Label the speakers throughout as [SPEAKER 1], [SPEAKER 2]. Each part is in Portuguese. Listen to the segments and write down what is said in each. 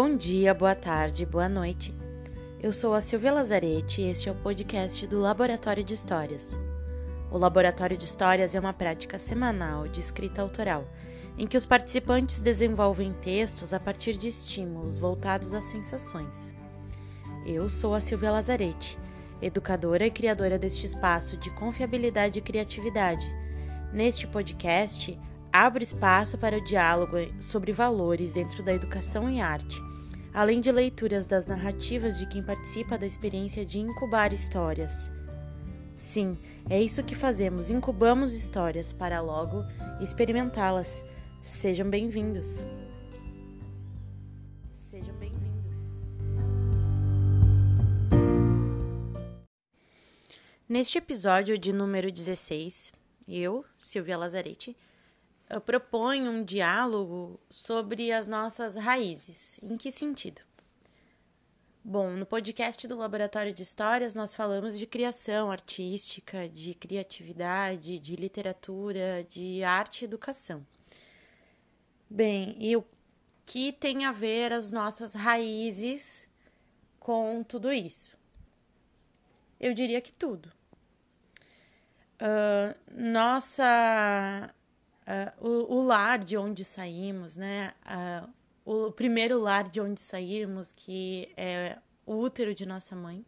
[SPEAKER 1] Bom dia, boa tarde, boa noite. Eu sou a Silvia Lazarete e este é o podcast do Laboratório de Histórias. O Laboratório de Histórias é uma prática semanal de escrita autoral, em que os participantes desenvolvem textos a partir de estímulos voltados às sensações. Eu sou a Silvia Lazarete, educadora e criadora deste espaço de confiabilidade e criatividade. Neste podcast, abre espaço para o diálogo sobre valores dentro da educação e arte, além de leituras das narrativas de quem participa da experiência de incubar histórias. Sim, é isso que fazemos, incubamos histórias para logo experimentá-las. Sejam bem-vindos. Sejam bem-vindos. Neste episódio de número 16, eu, Silvia Lazarete, proponho um diálogo sobre as nossas raízes. Em que sentido? Bom, no podcast do Laboratório de Histórias nós falamos de criação artística, de criatividade, de literatura, de arte e educação. Bem, e o que tem a ver as nossas raízes com tudo isso? Eu diria que tudo. Uh, nossa uh, o, o, lar de onde saímos, né? Uh, o primeiro lar de onde saímos, que é o útero de nossa mãe.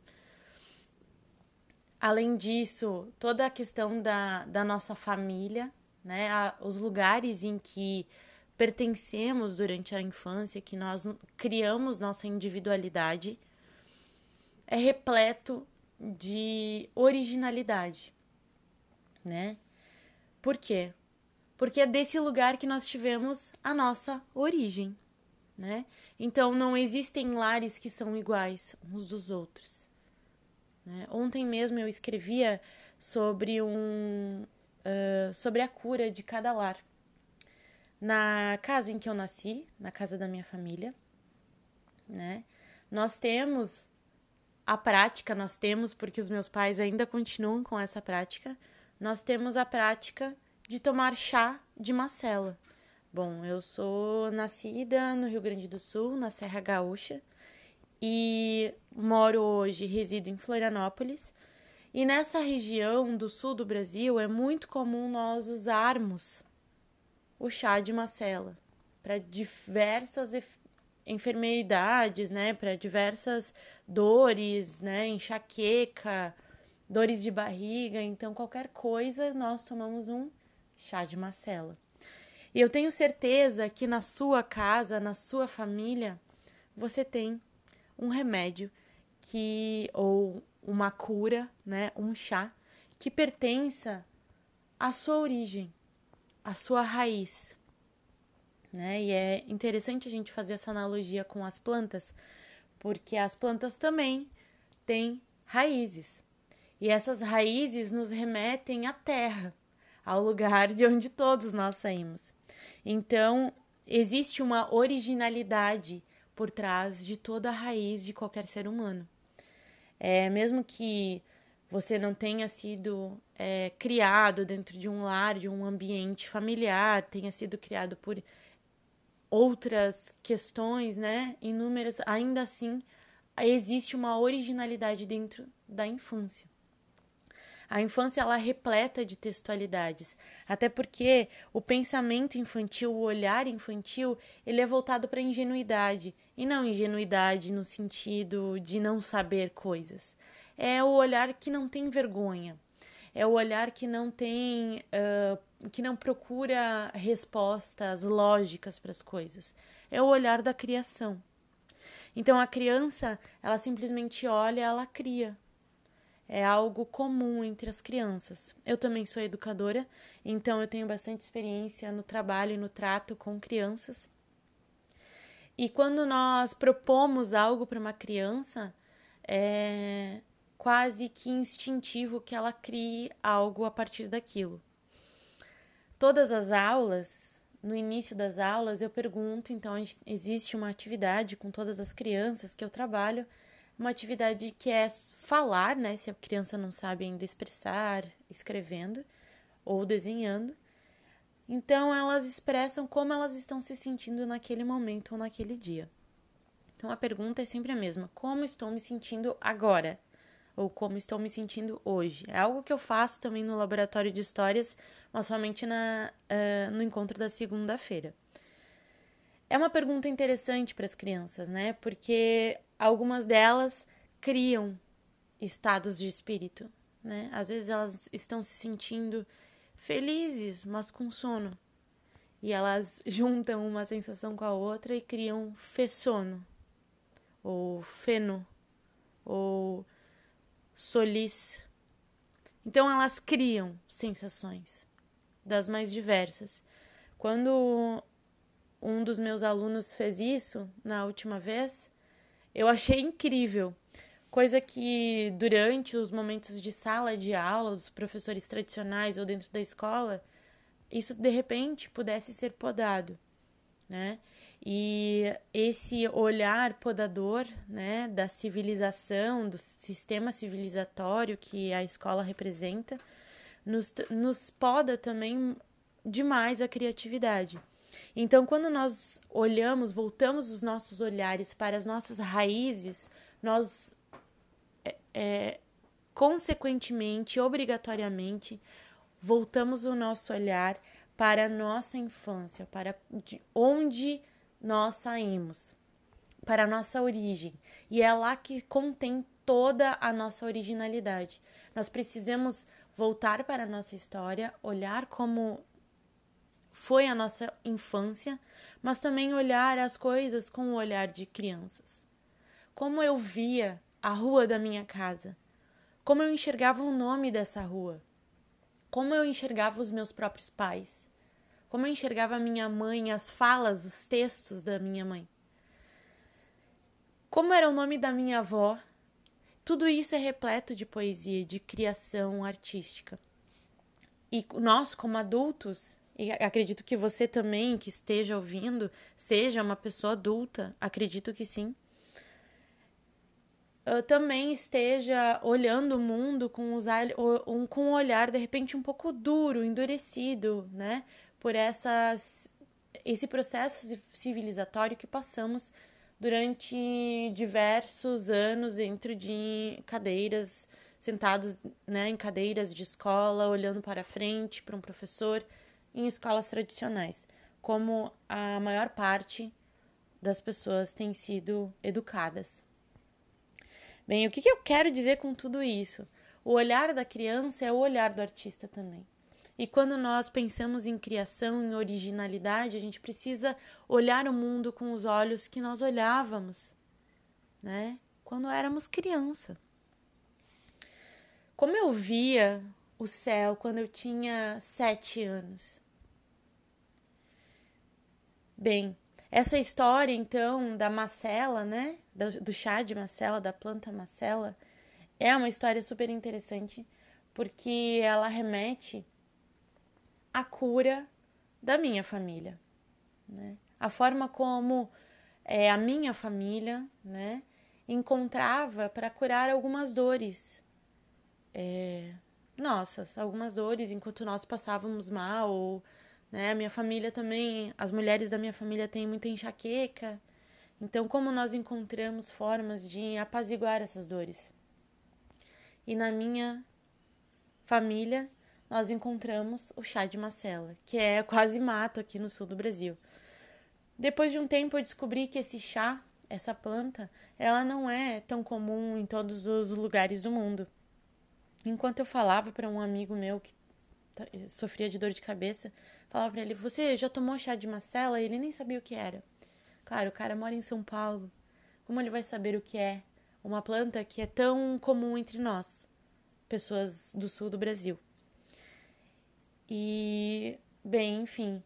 [SPEAKER 1] Além disso, toda a questão da, da nossa família, né? A, os lugares em que pertencemos durante a infância, que nós criamos nossa individualidade, é repleto de originalidade, né? Por quê? Porque é desse lugar que nós tivemos a nossa origem, né? Então não existem lares que são iguais uns dos outros. Né? Ontem mesmo eu escrevia sobre um uh, sobre a cura de cada lar. Na casa em que eu nasci, na casa da minha família, né? Nós temos a prática, nós temos porque os meus pais ainda continuam com essa prática. Nós temos a prática de tomar chá de macela. Bom, eu sou nascida no Rio Grande do Sul, na Serra Gaúcha, e moro hoje, resido em Florianópolis. E nessa região do sul do Brasil é muito comum nós usarmos o chá de macela para diversas enfermidades, né, para diversas dores, né, enxaqueca, dores de barriga, então qualquer coisa nós tomamos um chá de macela. E eu tenho certeza que na sua casa, na sua família, você tem um remédio que ou uma cura, né, um chá que pertença à sua origem, à sua raiz. Né? E é interessante a gente fazer essa analogia com as plantas, porque as plantas também têm raízes. E essas raízes nos remetem à terra ao lugar de onde todos nós saímos. Então, existe uma originalidade por trás de toda a raiz de qualquer ser humano. É, mesmo que você não tenha sido é, criado dentro de um lar, de um ambiente familiar, tenha sido criado por outras questões, né, inúmeras, ainda assim existe uma originalidade dentro da infância. A infância ela é repleta de textualidades, até porque o pensamento infantil, o olhar infantil, ele é voltado para a ingenuidade, e não ingenuidade no sentido de não saber coisas. É o olhar que não tem vergonha, é o olhar que não tem, uh, que não procura respostas lógicas para as coisas. É o olhar da criação. Então a criança, ela simplesmente olha, ela cria, é algo comum entre as crianças. Eu também sou educadora, então eu tenho bastante experiência no trabalho e no trato com crianças. E quando nós propomos algo para uma criança, é quase que instintivo que ela crie algo a partir daquilo. Todas as aulas, no início das aulas, eu pergunto, então existe uma atividade com todas as crianças que eu trabalho uma atividade que é falar, né? Se a criança não sabe ainda expressar, escrevendo ou desenhando. Então elas expressam como elas estão se sentindo naquele momento ou naquele dia. Então a pergunta é sempre a mesma: como estou me sentindo agora? Ou como estou me sentindo hoje? É algo que eu faço também no laboratório de histórias, mas somente na, uh, no encontro da segunda-feira. É uma pergunta interessante para as crianças, né? Porque algumas delas criam estados de espírito, né? Às vezes elas estão se sentindo felizes, mas com sono. E elas juntam uma sensação com a outra e criam fessono, ou feno, ou solis. Então elas criam sensações das mais diversas. Quando um dos meus alunos fez isso na última vez, eu achei incrível, Coisa que durante os momentos de sala de aula dos professores tradicionais ou dentro da escola, isso de repente pudesse ser podado, né? E esse olhar podador, né, da civilização, do sistema civilizatório que a escola representa, nos, nos poda também demais a criatividade. Então, quando nós olhamos, voltamos os nossos olhares para as nossas raízes, nós é, consequentemente, obrigatoriamente, voltamos o nosso olhar para a nossa infância, para de onde nós saímos, para a nossa origem. E é lá que contém toda a nossa originalidade. Nós precisamos voltar para a nossa história, olhar como foi a nossa infância, mas também olhar as coisas com o olhar de crianças. Como eu via a rua da minha casa, como eu enxergava o nome dessa rua, como eu enxergava os meus próprios pais, como eu enxergava a minha mãe, as falas, os textos da minha mãe, como era o nome da minha avó. Tudo isso é repleto de poesia, de criação artística. E nós, como adultos, e acredito que você também que esteja ouvindo, seja uma pessoa adulta, acredito que sim uh, também esteja olhando o mundo com, os, com um olhar de repente um pouco duro, endurecido, né? Por essas, esse processo civilizatório que passamos durante diversos anos dentro de cadeiras, sentados né, em cadeiras de escola, olhando para frente para um professor em escolas tradicionais, como a maior parte das pessoas têm sido educadas. Bem, o que, que eu quero dizer com tudo isso? O olhar da criança é o olhar do artista também. E quando nós pensamos em criação, em originalidade, a gente precisa olhar o mundo com os olhos que nós olhávamos, né? Quando éramos criança. Como eu via o céu quando eu tinha sete anos? Bem, essa história, então, da macela, né? Do, do, chá de macela, da planta macela, é uma história super interessante porque ela remete à cura da minha família, né? A forma como é, a minha família, né? Encontrava para curar algumas dores. É, nossas, algumas dores enquanto nós passávamos mal ou né? A minha família também, as mulheres da minha família têm muita enxaqueca. Então, como nós encontramos formas de apaziguar essas dores? E na minha família, nós encontramos o chá de macela, que é quase mato aqui no sul do Brasil. Depois de um tempo, eu descobri que esse chá, essa planta, ela não é tão comum em todos os lugares do mundo. Enquanto eu falava para um amigo meu que sofria de dor de cabeça, falava pra ele: Você já tomou chá de macela? E ele nem sabia o que era. Claro, o cara mora em São Paulo. Como ele vai saber o que é uma planta que é tão comum entre nós, pessoas do sul do Brasil? E, bem, enfim,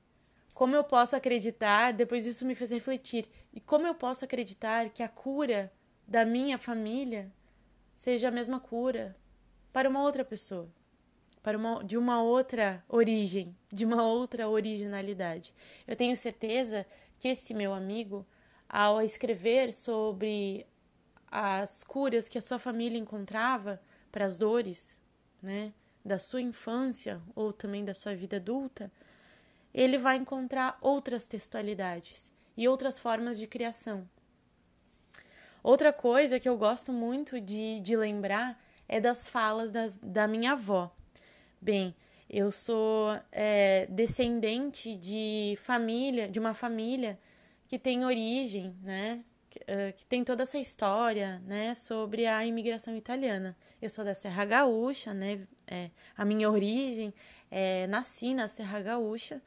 [SPEAKER 1] como eu posso acreditar? Depois isso me fez refletir. E como eu posso acreditar que a cura da minha família seja a mesma cura para uma outra pessoa? Para uma, de uma outra origem, de uma outra originalidade. Eu tenho certeza que esse meu amigo, ao escrever sobre as curas que a sua família encontrava para as dores, né, da sua infância ou também da sua vida adulta, ele vai encontrar outras textualidades e outras formas de criação. Outra coisa que eu gosto muito de, de lembrar é das falas das, da minha avó. Bem, eu sou é, descendente de família, de uma família que tem origem, né? Que, uh, que, tem toda essa história, né? Sobre a imigração italiana. Eu sou da Serra Gaúcha, né? É, a minha origem é nasci na Serra Gaúcha.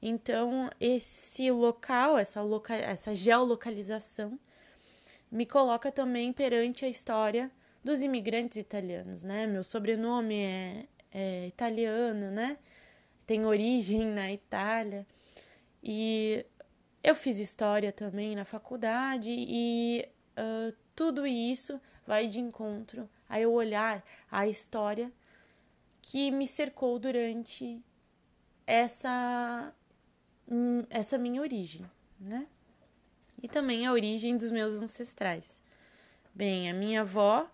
[SPEAKER 1] Então, esse local, essa, loca essa geolocalização, me coloca também perante a história dos imigrantes italianos, né? Meu sobrenome é, é italiano, né? Tem origem na Itália. E eu fiz história também na faculdade e uh, tudo isso vai de encontro a eu olhar a história que me cercou durante essa hum, essa minha origem, né? E também a origem dos meus ancestrais. Bem, a minha avó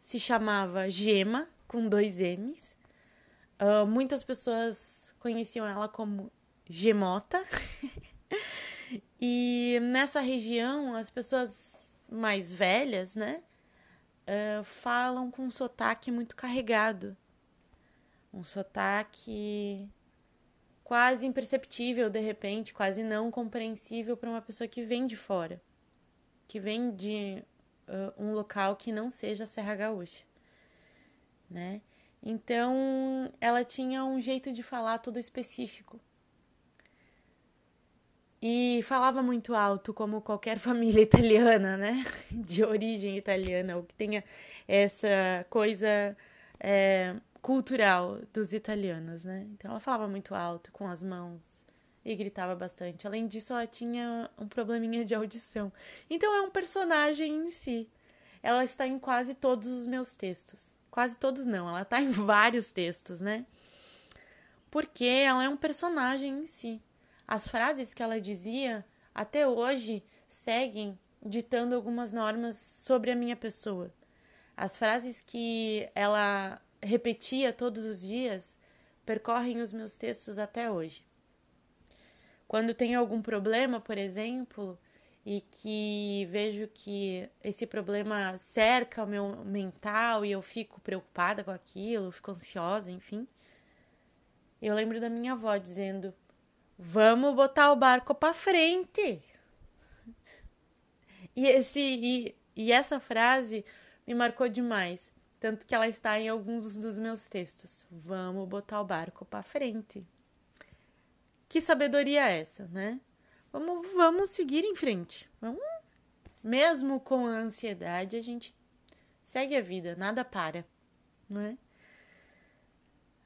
[SPEAKER 1] se chamava Gema, com dois M's. Uh, muitas pessoas conheciam ela como Gemota. e nessa região, as pessoas mais velhas, né, uh, falam com um sotaque muito carregado. Um sotaque quase imperceptível de repente, quase não compreensível para uma pessoa que vem de fora, que vem de uh, um local que não seja a Serra Gaúcha, né? Então, ela tinha um jeito de falar todo específico. E falava muito alto, como qualquer família italiana, né? De origem italiana, ou que tenha essa coisa é, cultural dos italianos, né? Então, ela falava muito alto, com as mãos, e gritava bastante. Além disso, ela tinha um probleminha de audição. Então, é um personagem em si ela está em quase todos os meus textos. Quase todos não, ela está em vários textos, né? Porque ela é um personagem em si. As frases que ela dizia até hoje seguem ditando algumas normas sobre a minha pessoa. As frases que ela repetia todos os dias percorrem os meus textos até hoje. Quando tem algum problema, por exemplo, e que vejo que esse problema cerca o meu mental e eu fico preocupada com aquilo, fico ansiosa, enfim. Eu lembro da minha avó dizendo: "Vamos botar o barco para frente". E esse e, e essa frase me marcou demais, tanto que ela está em alguns dos meus textos. Vamos botar o barco para frente. Que sabedoria é essa, né? Vamos, vamos seguir em frente. Vamos, mesmo com a ansiedade, a gente segue a vida, nada para, não é?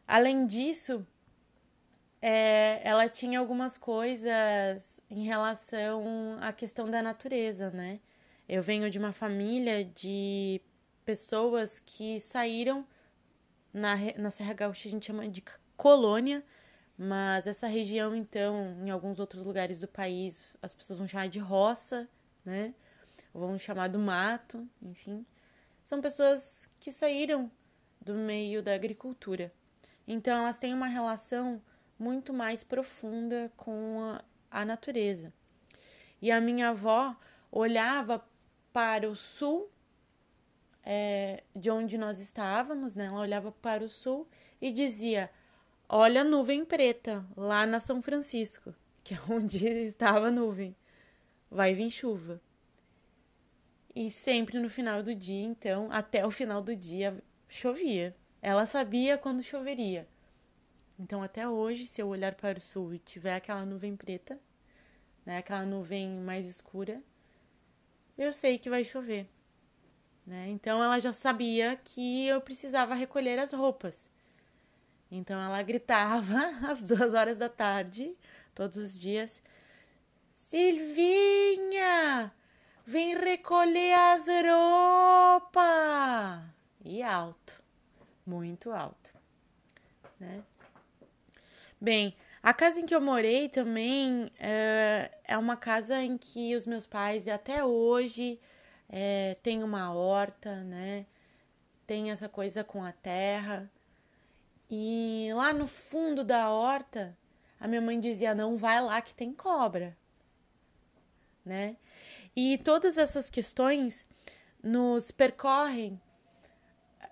[SPEAKER 1] Além disso, é, ela tinha algumas coisas em relação à questão da natureza, né? Eu venho de uma família de pessoas que saíram na, na Serra Gaúcha, a gente chama de colônia, mas essa região, então, em alguns outros lugares do país, as pessoas vão chamar de roça, né? Vão chamar do mato, enfim. São pessoas que saíram do meio da agricultura. Então, elas têm uma relação muito mais profunda com a, a natureza. E a minha avó olhava para o sul é, de onde nós estávamos, né? Ela olhava para o sul e dizia: Olha a nuvem preta lá na São Francisco, que é onde estava a nuvem. Vai vir chuva. E sempre no final do dia, então, até o final do dia, chovia. Ela sabia quando choveria. Então, até hoje, se eu olhar para o sul e tiver aquela nuvem preta, né, aquela nuvem mais escura, eu sei que vai chover. Né? Então, ela já sabia que eu precisava recolher as roupas. Então ela gritava às duas horas da tarde, todos os dias: Silvinha, vem recolher as roupas! E alto, muito alto, né? Bem, a casa em que eu morei também é, é uma casa em que os meus pais até hoje é, tem uma horta, né? Tem essa coisa com a terra. E lá no fundo da horta, a minha mãe dizia: "Não vai lá que tem cobra". Né? E todas essas questões nos percorrem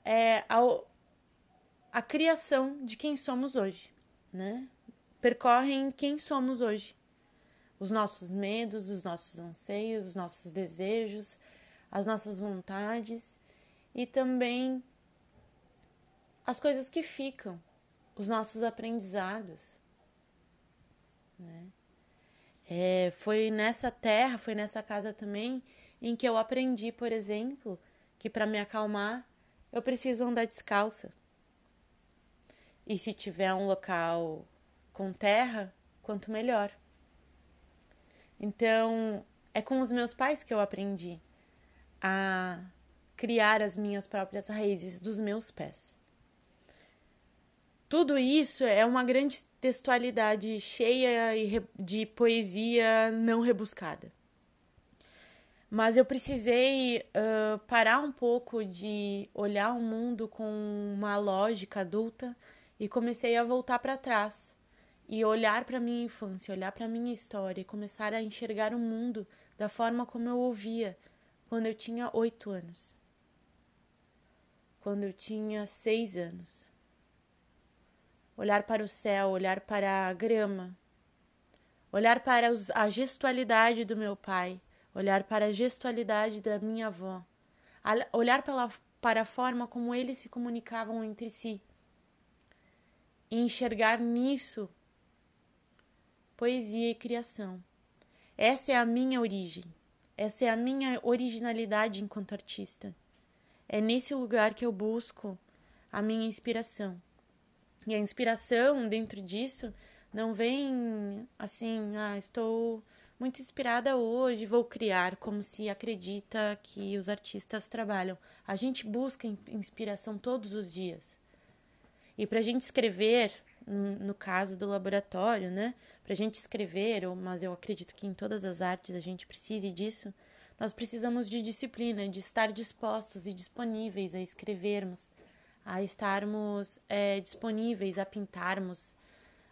[SPEAKER 1] é, a, a criação de quem somos hoje, né? Percorrem quem somos hoje. Os nossos medos, os nossos anseios, os nossos desejos, as nossas vontades e também as coisas que ficam, os nossos aprendizados. Né? É, foi nessa terra, foi nessa casa também em que eu aprendi, por exemplo, que para me acalmar eu preciso andar descalça. E se tiver um local com terra, quanto melhor. Então, é com os meus pais que eu aprendi a criar as minhas próprias raízes dos meus pés. Tudo isso é uma grande textualidade cheia de poesia não rebuscada. Mas eu precisei uh, parar um pouco de olhar o mundo com uma lógica adulta e comecei a voltar para trás e olhar para minha infância, olhar para minha história e começar a enxergar o mundo da forma como eu ouvia quando eu tinha oito anos, quando eu tinha seis anos. Olhar para o céu, olhar para a grama, olhar para a gestualidade do meu pai, olhar para a gestualidade da minha avó, olhar pela, para a forma como eles se comunicavam entre si e enxergar nisso poesia e criação. Essa é a minha origem. Essa é a minha originalidade enquanto artista. É nesse lugar que eu busco a minha inspiração. E a inspiração dentro disso não vem assim, ah, estou muito inspirada hoje, vou criar, como se acredita que os artistas trabalham. A gente busca inspiração todos os dias. E para a gente escrever, no caso do laboratório, né? Para a gente escrever, mas eu acredito que em todas as artes a gente precise disso, nós precisamos de disciplina, de estar dispostos e disponíveis a escrevermos, a estarmos é, disponíveis a pintarmos,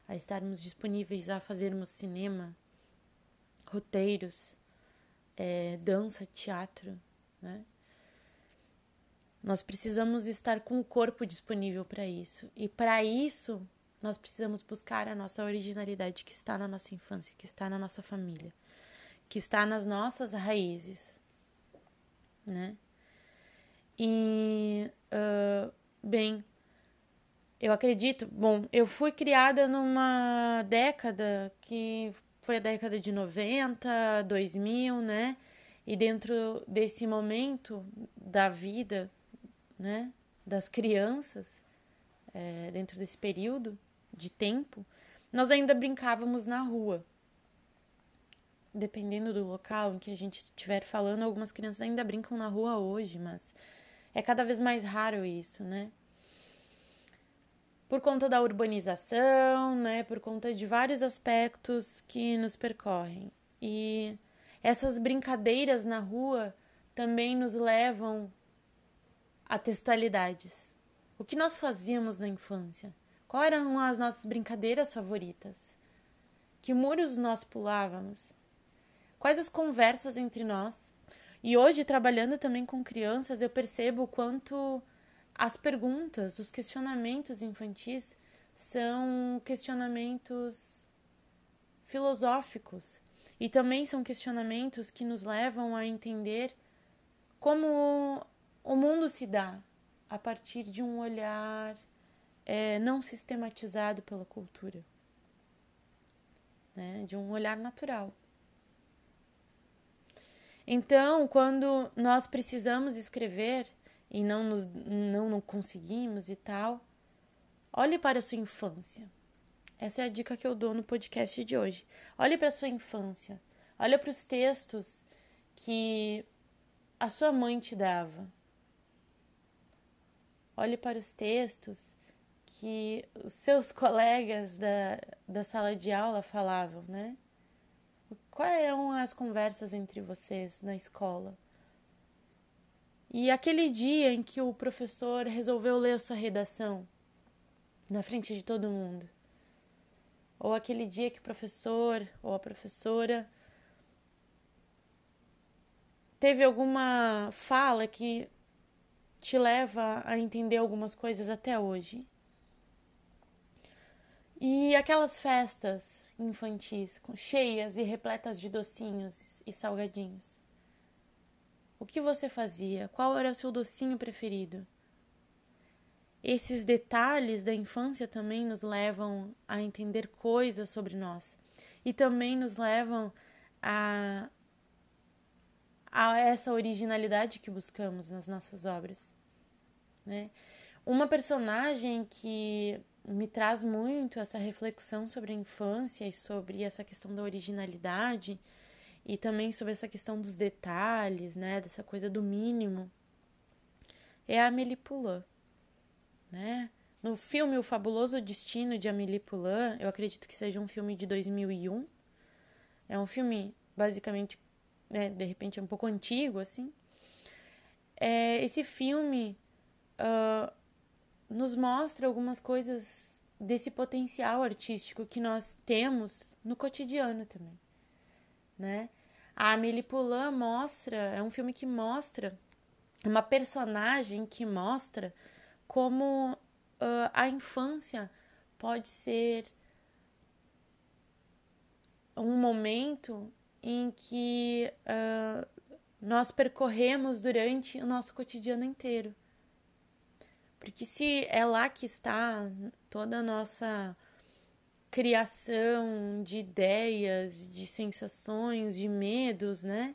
[SPEAKER 1] a estarmos disponíveis a fazermos cinema, roteiros, é, dança, teatro, né? Nós precisamos estar com o corpo disponível para isso. E para isso, nós precisamos buscar a nossa originalidade que está na nossa infância, que está na nossa família, que está nas nossas raízes, né? E, uh, bem, eu acredito, bom, eu fui criada numa década que foi a década de 90, 2000, né? E dentro desse momento da vida né, das crianças, é, dentro desse período de tempo, nós ainda brincávamos na rua. Dependendo do local em que a gente estiver falando, algumas crianças ainda brincam na rua hoje, mas é cada vez mais raro isso, né? Por conta da urbanização, né? Por conta de vários aspectos que nos percorrem. E essas brincadeiras na rua também nos levam a textualidades. O que nós fazíamos na infância? Quais eram as nossas brincadeiras favoritas? Que muros nós pulávamos? Quais as conversas entre nós? E hoje, trabalhando também com crianças, eu percebo o quanto as perguntas, os questionamentos infantis são questionamentos filosóficos e também são questionamentos que nos levam a entender como o mundo se dá a partir de um olhar é, não sistematizado pela cultura, né? de um olhar natural. Então, quando nós precisamos escrever e não, nos, não, não conseguimos e tal, olhe para a sua infância. Essa é a dica que eu dou no podcast de hoje. Olhe para a sua infância. Olhe para os textos que a sua mãe te dava, Olhe para os textos que os seus colegas da, da sala de aula falavam, né? Quais eram as conversas entre vocês na escola? E aquele dia em que o professor resolveu ler a sua redação na frente de todo mundo? Ou aquele dia que o professor ou a professora teve alguma fala que te leva a entender algumas coisas até hoje. E aquelas festas infantis, cheias e repletas de docinhos e salgadinhos. O que você fazia? Qual era o seu docinho preferido? Esses detalhes da infância também nos levam a entender coisas sobre nós e também nos levam a, a essa originalidade que buscamos nas nossas obras. Né? Uma personagem que me traz muito essa reflexão sobre a infância e sobre essa questão da originalidade e também sobre essa questão dos detalhes, né, dessa coisa do mínimo, é a Amélie Poulain, né? No filme O Fabuloso Destino de Amélie Poulain, eu acredito que seja um filme de 2001. É um filme basicamente, né, de repente um pouco antigo assim. É, esse filme uh, nos mostra algumas coisas desse potencial artístico que nós temos no cotidiano também, né? A Amélie Poulain mostra, é um filme que mostra uma personagem que mostra como uh, a infância pode ser um momento em que uh, nós percorremos durante o nosso cotidiano inteiro. Porque se é lá que está toda a nossa criação de ideias, de sensações, de medos, né?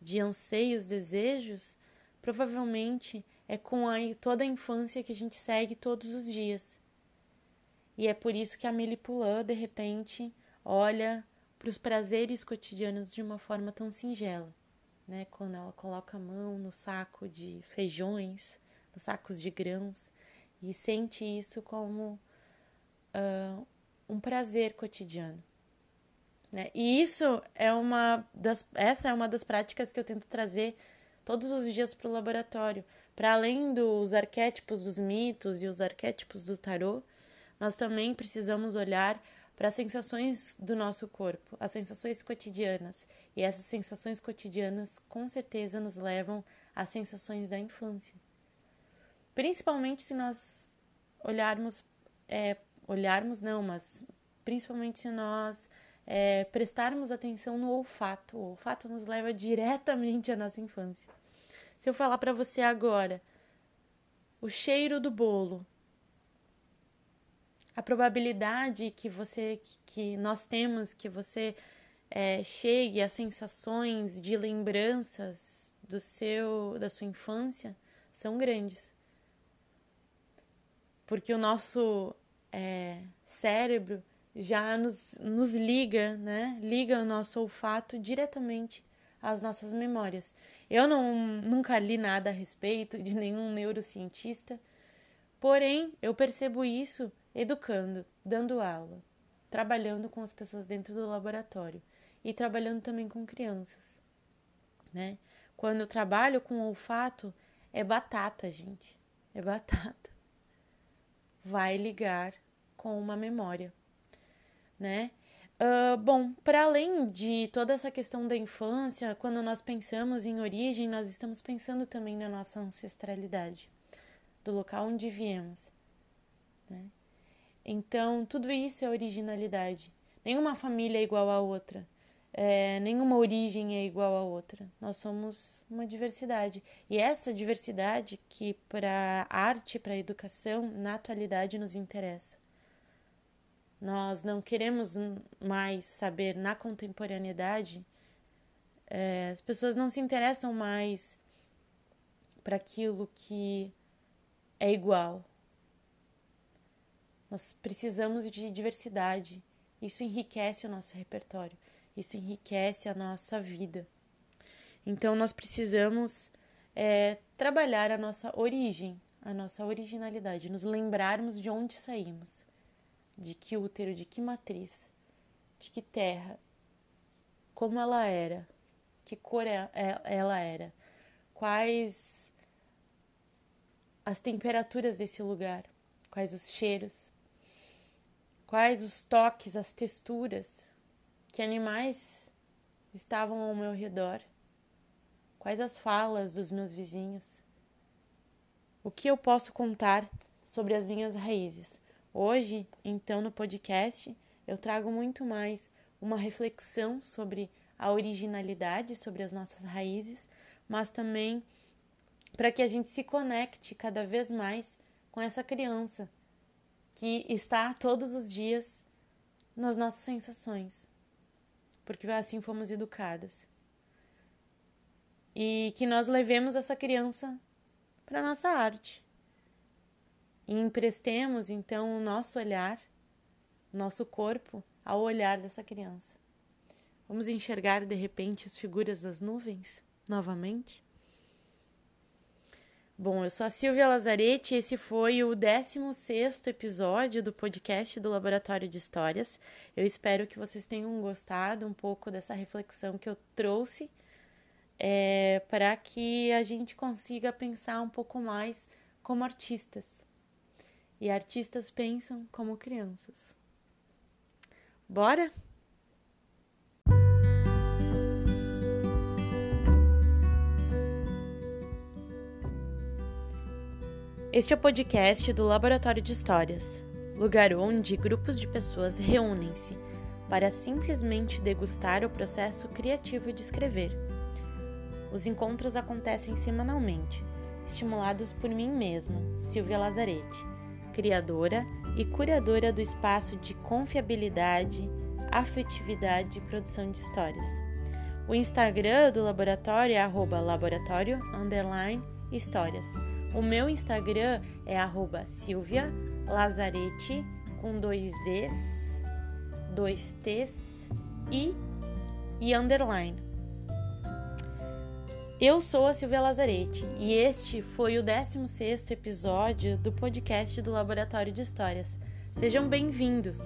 [SPEAKER 1] De anseios, desejos, provavelmente é com a, toda a infância que a gente segue todos os dias. E é por isso que a Amélie Poulain, de repente, olha para os prazeres cotidianos de uma forma tão singela, né? Quando ela coloca a mão no saco de feijões, nos sacos de grãos, e sente isso como uh, um prazer cotidiano. Né? E isso é uma das, essa é uma das práticas que eu tento trazer todos os dias para o laboratório. Para além dos arquétipos dos mitos e os arquétipos do tarô, nós também precisamos olhar para as sensações do nosso corpo, as sensações cotidianas. E essas sensações cotidianas com certeza nos levam às sensações da infância. Principalmente se nós olharmos é, olharmos, não, mas principalmente se nós é, prestarmos atenção no olfato. O olfato nos leva diretamente à nossa infância. Se eu falar para você agora o cheiro do bolo, a probabilidade que você, que nós temos que você é, chegue a sensações de lembranças do seu, da sua infância são grandes, porque o nosso é, cérebro já nos, nos liga, né? Liga o nosso olfato diretamente às nossas memórias. Eu não, nunca li nada a respeito de nenhum neurocientista, porém eu percebo isso educando, dando aula, trabalhando com as pessoas dentro do laboratório e trabalhando também com crianças, né? Quando eu trabalho com olfato, é batata, gente. É batata vai ligar com uma memória, né? Uh, bom, para além de toda essa questão da infância, quando nós pensamos em origem, nós estamos pensando também na nossa ancestralidade, do local onde viemos. Né? Então, tudo isso é originalidade. Nenhuma família é igual à outra. É, nenhuma origem é igual à outra. Nós somos uma diversidade. E essa diversidade que para a arte, para a educação, na atualidade nos interessa. Nós não queremos mais saber na contemporaneidade, é, as pessoas não se interessam mais para aquilo que é igual. Nós precisamos de diversidade. Isso enriquece o nosso repertório. Isso enriquece a nossa vida. Então, nós precisamos é, trabalhar a nossa origem, a nossa originalidade, nos lembrarmos de onde saímos, de que útero, de que matriz, de que terra, como ela era, que cor é, é, ela era, quais as temperaturas desse lugar, quais os cheiros, quais os toques, as texturas que animais estavam ao meu redor. Quais as falas dos meus vizinhos? O que eu posso contar sobre as minhas raízes? Hoje, então, no podcast, eu trago muito mais uma reflexão sobre a originalidade, sobre as nossas raízes, mas também para que a gente se conecte cada vez mais com essa criança que está todos os dias nas nossas sensações, porque assim fomos educadas. E que nós levemos essa criança para nossa arte e emprestemos então o nosso olhar, nosso corpo, ao olhar dessa criança. Vamos enxergar de repente as figuras das nuvens novamente? Bom, eu sou a Silvia Lazarete e esse foi o 16 episódio do podcast do Laboratório de Histórias. Eu espero que vocês tenham gostado um pouco dessa reflexão que eu trouxe é, para que a gente consiga pensar um pouco mais como artistas e artistas pensam como crianças. Bora? Este é o podcast do Laboratório de Histórias, lugar onde grupos de pessoas reúnem-se para simplesmente degustar o processo criativo de escrever. Os encontros acontecem semanalmente, estimulados por mim mesma, Silvia Lazarete criadora e curadora do espaço de confiabilidade, afetividade e produção de histórias. O Instagram do laboratório é laboratório histórias. O meu Instagram é arroba Silvia Lazarete com dois Es, dois T's e, e underline. Eu sou a Silvia Lazarete e este foi o 16º episódio do podcast do Laboratório de Histórias. Sejam bem-vindos!